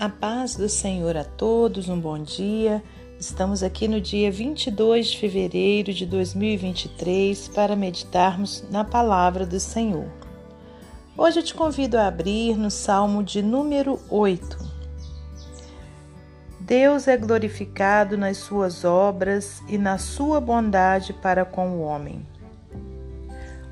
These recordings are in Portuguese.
A paz do Senhor a todos, um bom dia. Estamos aqui no dia 22 de fevereiro de 2023 para meditarmos na palavra do Senhor. Hoje eu te convido a abrir no Salmo de número 8. Deus é glorificado nas suas obras e na sua bondade para com o homem.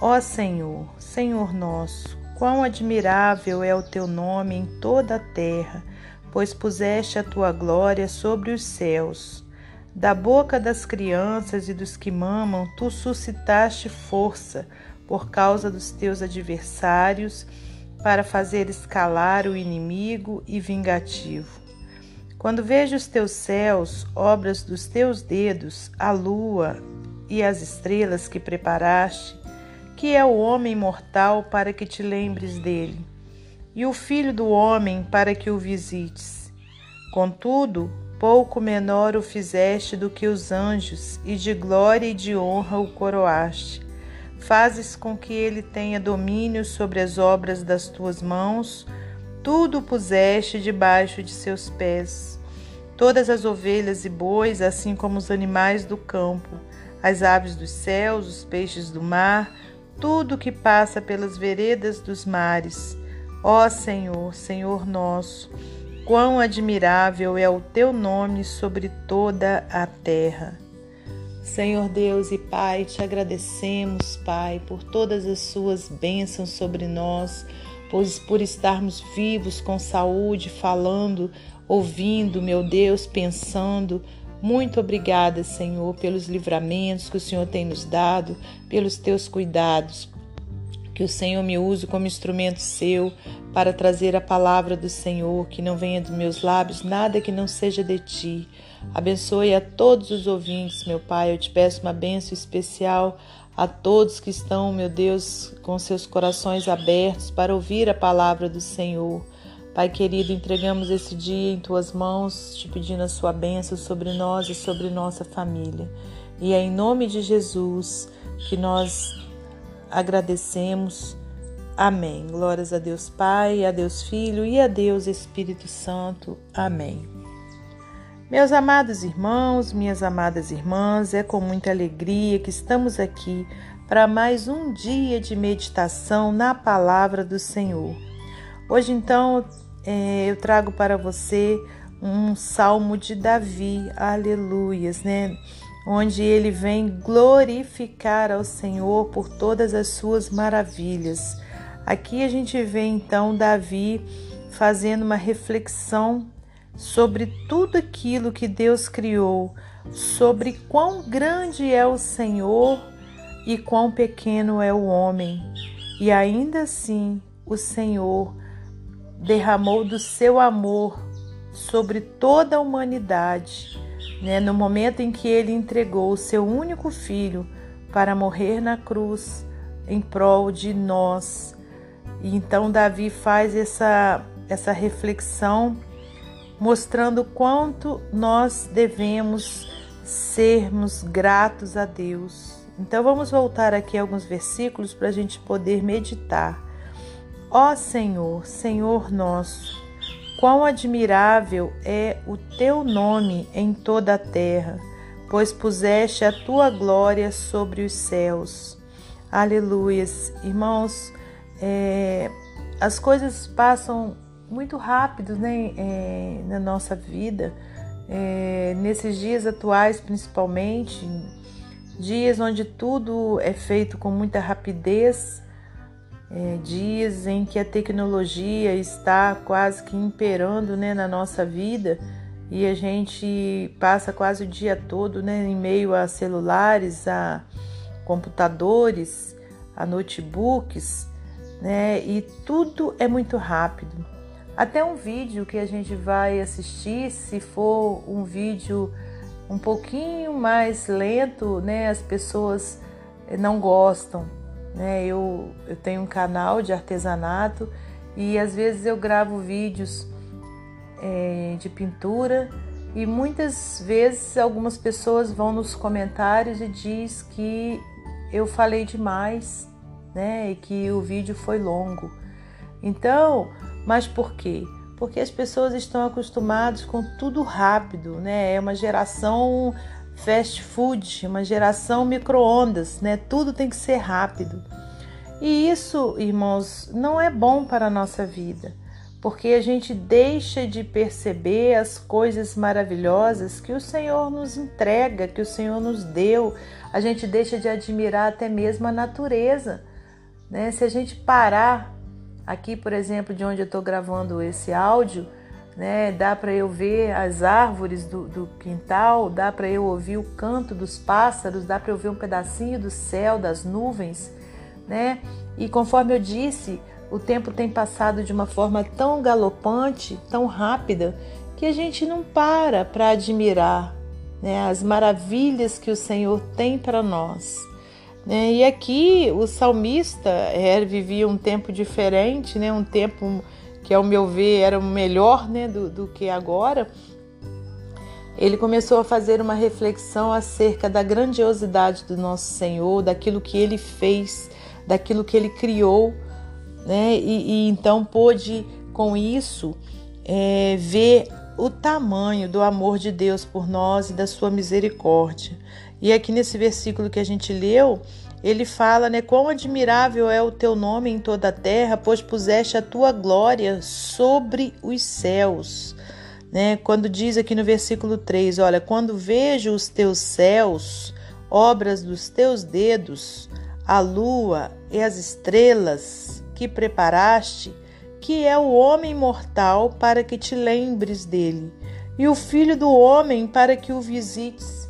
Ó Senhor, Senhor nosso, quão admirável é o teu nome em toda a terra pois puseste a tua glória sobre os céus. Da boca das crianças e dos que mamam, tu suscitaste força por causa dos teus adversários, para fazer escalar o inimigo e vingativo. Quando vejo os teus céus, obras dos teus dedos, a lua e as estrelas que preparaste, que é o homem mortal para que te lembres dele? E o filho do homem para que o visites. Contudo, pouco menor o fizeste do que os anjos, e de glória e de honra o coroaste. Fazes com que ele tenha domínio sobre as obras das tuas mãos, tudo puseste debaixo de seus pés. Todas as ovelhas e bois, assim como os animais do campo, as aves dos céus, os peixes do mar, tudo que passa pelas veredas dos mares Ó Senhor, Senhor nosso, quão admirável é o teu nome sobre toda a terra. Senhor Deus e Pai, te agradecemos, Pai, por todas as suas bênçãos sobre nós, pois por estarmos vivos, com saúde, falando, ouvindo, meu Deus, pensando. Muito obrigada, Senhor, pelos livramentos que o Senhor tem nos dado, pelos teus cuidados, que o Senhor me use como instrumento seu para trazer a palavra do Senhor, que não venha dos meus lábios nada que não seja de ti. Abençoe a todos os ouvintes, meu Pai. Eu te peço uma bênção especial a todos que estão, meu Deus, com seus corações abertos para ouvir a palavra do Senhor. Pai querido, entregamos esse dia em tuas mãos, te pedindo a sua bênção sobre nós e sobre nossa família. E é em nome de Jesus que nós agradecemos. Amém. Glórias a Deus Pai, a Deus Filho e a Deus Espírito Santo. Amém. Meus amados irmãos, minhas amadas irmãs, é com muita alegria que estamos aqui para mais um dia de meditação na palavra do Senhor. Hoje, então, é, eu trago para você um salmo de Davi, aleluias, né? Onde ele vem glorificar ao Senhor por todas as suas maravilhas. Aqui a gente vê então Davi fazendo uma reflexão sobre tudo aquilo que Deus criou, sobre quão grande é o Senhor e quão pequeno é o homem. E ainda assim, o Senhor derramou do seu amor sobre toda a humanidade né, no momento em que ele entregou o seu único filho para morrer na cruz em prol de nós. E então Davi faz essa, essa reflexão mostrando quanto nós devemos sermos gratos a Deus. Então vamos voltar aqui alguns versículos para a gente poder meditar. Ó Senhor, Senhor nosso, Quão admirável é o teu nome em toda a terra, pois puseste a tua glória sobre os céus. Aleluias. Irmãos, é, as coisas passam muito rápido né, é, na nossa vida, é, nesses dias atuais principalmente, dias onde tudo é feito com muita rapidez é, dias em que a tecnologia está quase que imperando né, na nossa vida e a gente passa quase o dia todo né, em meio a celulares, a computadores, a notebooks, né, e tudo é muito rápido. Até um vídeo que a gente vai assistir, se for um vídeo um pouquinho mais lento, né, as pessoas não gostam né? Eu, eu tenho um canal de artesanato e às vezes eu gravo vídeos é, de pintura e muitas vezes algumas pessoas vão nos comentários e diz que eu falei demais, né? E que o vídeo foi longo. Então, mas por quê? porque as pessoas estão acostumadas com tudo rápido, né? É uma geração fast food, uma geração micro-ondas, né? Tudo tem que ser rápido. E isso, irmãos, não é bom para a nossa vida, porque a gente deixa de perceber as coisas maravilhosas que o Senhor nos entrega, que o Senhor nos deu. A gente deixa de admirar até mesmo a natureza. Né? Se a gente parar aqui, por exemplo, de onde eu estou gravando esse áudio, né? Dá para eu ver as árvores do, do quintal, dá para eu ouvir o canto dos pássaros, dá para eu ver um pedacinho do céu, das nuvens, né? E conforme eu disse, o tempo tem passado de uma forma tão galopante, tão rápida, que a gente não para para admirar né, as maravilhas que o Senhor tem para nós. Né? E aqui o salmista é, vivia um tempo diferente, né, um tempo que ao meu ver era melhor né, do, do que agora, ele começou a fazer uma reflexão acerca da grandiosidade do nosso Senhor, daquilo que ele fez, daquilo que ele criou, né? E, e então pôde com isso é, ver o tamanho do amor de Deus por nós e da sua misericórdia. E aqui nesse versículo que a gente leu, ele fala, né? Quão admirável é o teu nome em toda a terra, pois puseste a tua glória sobre os céus. Né? Quando diz aqui no versículo 3, olha, quando vejo os teus céus, obras dos teus dedos, a lua e as estrelas que preparaste, que é o homem mortal para que te lembres dele, e o filho do homem para que o visites,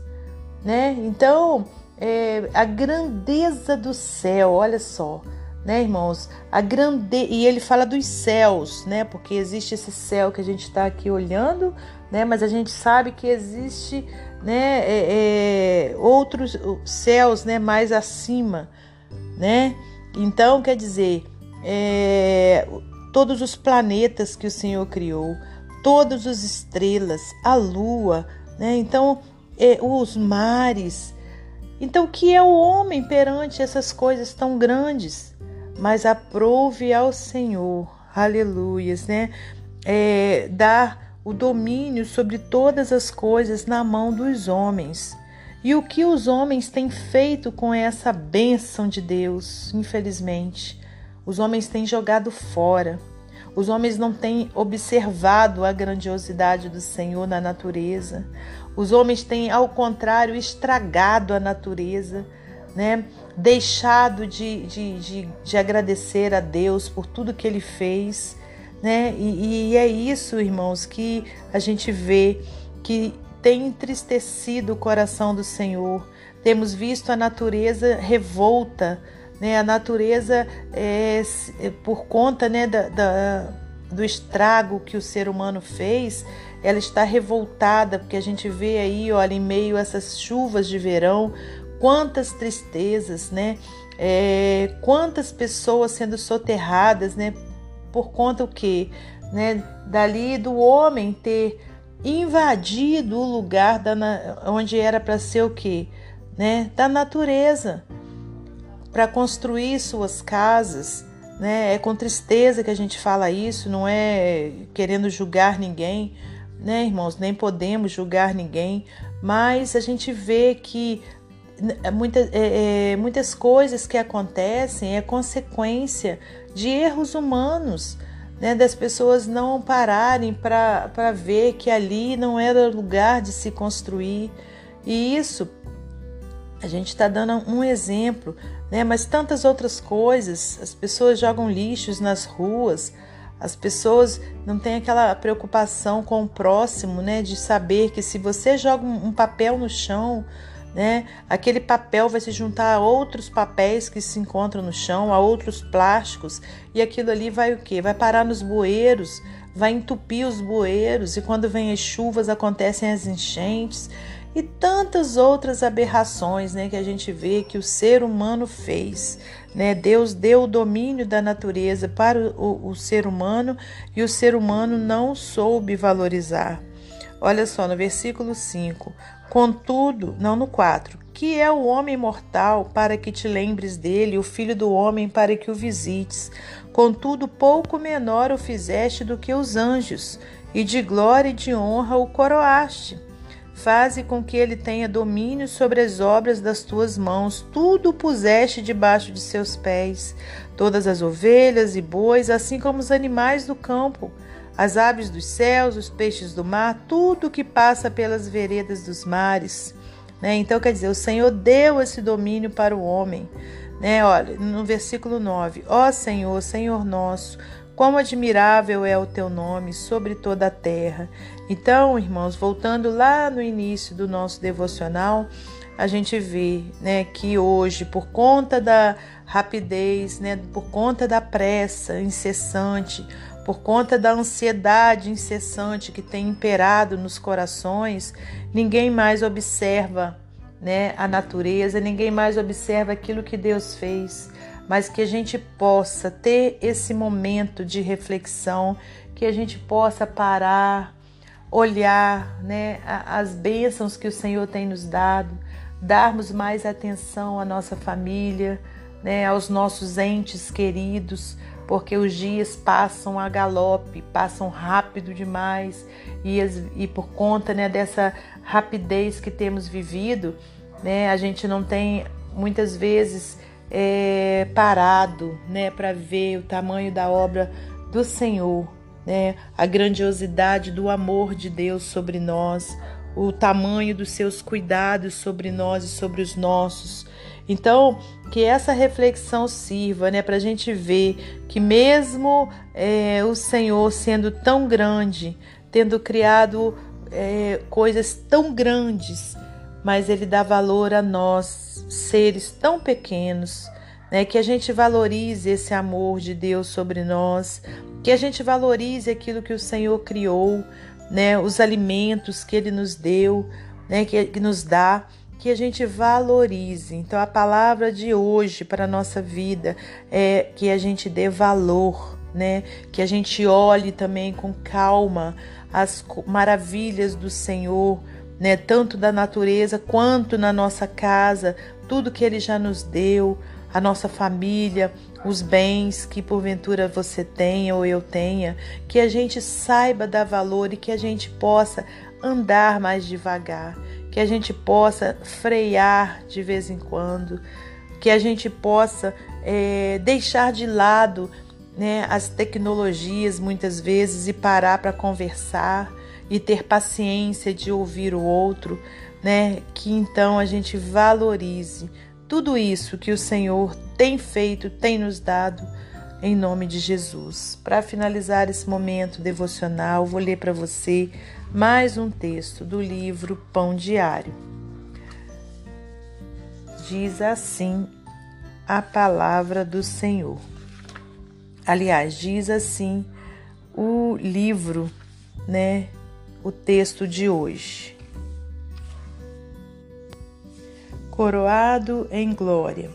né? Então, é, a grandeza do céu, olha só, né, irmãos? A grande e ele fala dos céus, né? Porque existe esse céu que a gente está aqui olhando, né? Mas a gente sabe que existe, né? É, é, outros céus, né? Mais acima, né? Então, quer dizer, é, todos os planetas que o Senhor criou, todas as estrelas, a lua, né? Então, é, os mares, então, o que é o homem perante essas coisas tão grandes? Mas aprove ao Senhor, aleluias, né? É, dar o domínio sobre todas as coisas na mão dos homens. E o que os homens têm feito com essa bênção de Deus, infelizmente? Os homens têm jogado fora. Os homens não têm observado a grandiosidade do Senhor na natureza. Os homens têm, ao contrário, estragado a natureza, né? deixado de, de, de, de agradecer a Deus por tudo que Ele fez. Né? E, e é isso, irmãos, que a gente vê que tem entristecido o coração do Senhor. Temos visto a natureza revolta, né? a natureza é, por conta né, da, da, do estrago que o ser humano fez, ela está revoltada, porque a gente vê aí, olha, em meio a essas chuvas de verão, quantas tristezas, né? É, quantas pessoas sendo soterradas, né? Por conta o quê? Né? Dali do homem ter invadido o lugar da, onde era para ser o quê? Né? Da natureza, para construir suas casas, né? É com tristeza que a gente fala isso, não é querendo julgar ninguém, né, irmãos? Nem podemos julgar ninguém, mas a gente vê que muita, é, é, muitas coisas que acontecem é consequência de erros humanos, né, das pessoas não pararem para ver que ali não era lugar de se construir. E isso a gente está dando um exemplo, né? Mas tantas outras coisas, as pessoas jogam lixos nas ruas, as pessoas não têm aquela preocupação com o próximo, né? De saber que se você joga um papel no chão, né? Aquele papel vai se juntar a outros papéis que se encontram no chão, a outros plásticos, e aquilo ali vai o quê? Vai parar nos bueiros, vai entupir os bueiros, e quando vem as chuvas acontecem as enchentes e tantas outras aberrações né, que a gente vê que o ser humano fez. Né? Deus deu o domínio da natureza para o, o ser humano e o ser humano não soube valorizar. Olha só, no versículo 5: Contudo, não no 4, que é o homem mortal para que te lembres dele, o filho do homem para que o visites? Contudo, pouco menor o fizeste do que os anjos, e de glória e de honra o coroaste. Faze com que ele tenha domínio sobre as obras das tuas mãos, tudo puseste debaixo de seus pés, todas as ovelhas e bois, assim como os animais do campo, as aves dos céus, os peixes do mar, tudo que passa pelas veredas dos mares. Né? Então, quer dizer, o Senhor deu esse domínio para o homem. Né? Olha, no versículo 9: Ó Senhor, Senhor nosso, quão admirável é o teu nome sobre toda a terra. Então, irmãos, voltando lá no início do nosso devocional, a gente vê né, que hoje, por conta da rapidez, né, por conta da pressa incessante, por conta da ansiedade incessante que tem imperado nos corações, ninguém mais observa né, a natureza, ninguém mais observa aquilo que Deus fez, mas que a gente possa ter esse momento de reflexão, que a gente possa parar, olhar né, as bênçãos que o Senhor tem nos dado, darmos mais atenção à nossa família, né, aos nossos entes queridos, porque os dias passam a galope, passam rápido demais e, e por conta né, dessa rapidez que temos vivido, né, a gente não tem muitas vezes é, parado né, para ver o tamanho da obra do Senhor, né, a grandiosidade do amor de Deus sobre nós, o tamanho dos seus cuidados sobre nós e sobre os nossos. Então, que essa reflexão sirva né, para a gente ver que, mesmo é, o Senhor sendo tão grande, tendo criado é, coisas tão grandes, mas Ele dá valor a nós, seres tão pequenos, né, que a gente valorize esse amor de Deus sobre nós, que a gente valorize aquilo que o Senhor criou, né, os alimentos que Ele nos deu, né, que, que nos dá que a gente valorize. Então, a palavra de hoje para a nossa vida é que a gente dê valor, né? Que a gente olhe também com calma as maravilhas do Senhor, né? Tanto da natureza quanto na nossa casa, tudo que Ele já nos deu, a nossa família, os bens que porventura você tenha ou eu tenha, que a gente saiba dar valor e que a gente possa andar mais devagar que a gente possa frear de vez em quando, que a gente possa é, deixar de lado né, as tecnologias muitas vezes e parar para conversar e ter paciência de ouvir o outro, né? Que então a gente valorize tudo isso que o Senhor tem feito, tem nos dado em nome de Jesus. Para finalizar esse momento devocional, vou ler para você mais um texto do livro Pão Diário. Diz assim a palavra do Senhor. Aliás, diz assim o livro, né? O texto de hoje. Coroado em glória.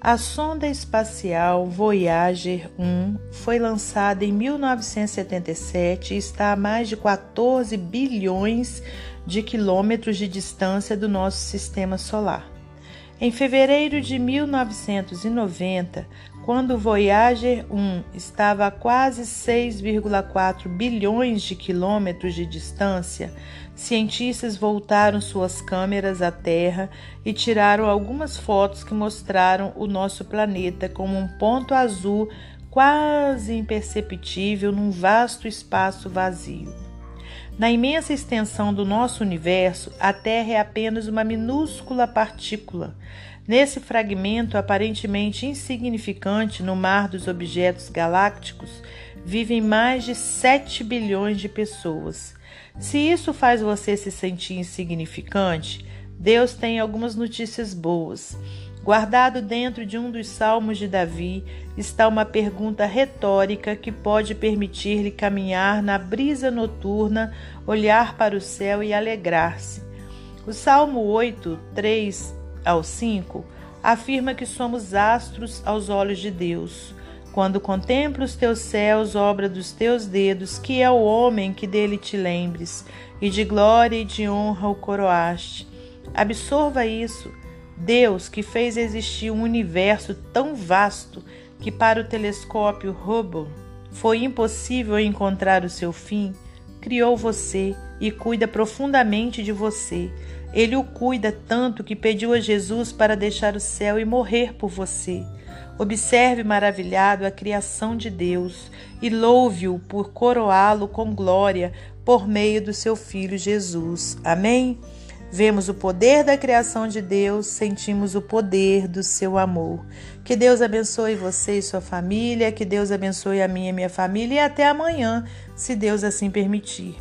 A sonda espacial Voyager 1 foi lançada em 1977 e está a mais de 14 bilhões de quilômetros de distância do nosso sistema solar. Em fevereiro de 1990, quando Voyager 1 estava a quase 6,4 bilhões de quilômetros de distância, cientistas voltaram suas câmeras à Terra e tiraram algumas fotos que mostraram o nosso planeta como um ponto azul quase imperceptível num vasto espaço vazio. Na imensa extensão do nosso universo, a Terra é apenas uma minúscula partícula Nesse fragmento aparentemente insignificante no mar dos objetos galácticos, vivem mais de 7 bilhões de pessoas. Se isso faz você se sentir insignificante, Deus tem algumas notícias boas. Guardado dentro de um dos salmos de Davi está uma pergunta retórica que pode permitir-lhe caminhar na brisa noturna, olhar para o céu e alegrar-se. O Salmo 8, 3 ao 5, afirma que somos astros aos olhos de Deus. Quando contemplo os teus céus, obra dos teus dedos, que é o homem que dele te lembres, e de glória e de honra o coroaste. Absorva isso. Deus que fez existir um universo tão vasto que para o telescópio Hubble foi impossível encontrar o seu fim, criou você e cuida profundamente de você. Ele o cuida tanto que pediu a Jesus para deixar o céu e morrer por você. Observe maravilhado a criação de Deus e louve-o por coroá-lo com glória por meio do seu Filho Jesus. Amém? Vemos o poder da criação de Deus, sentimos o poder do seu amor. Que Deus abençoe você e sua família, que Deus abençoe a minha e minha família e até amanhã, se Deus assim permitir.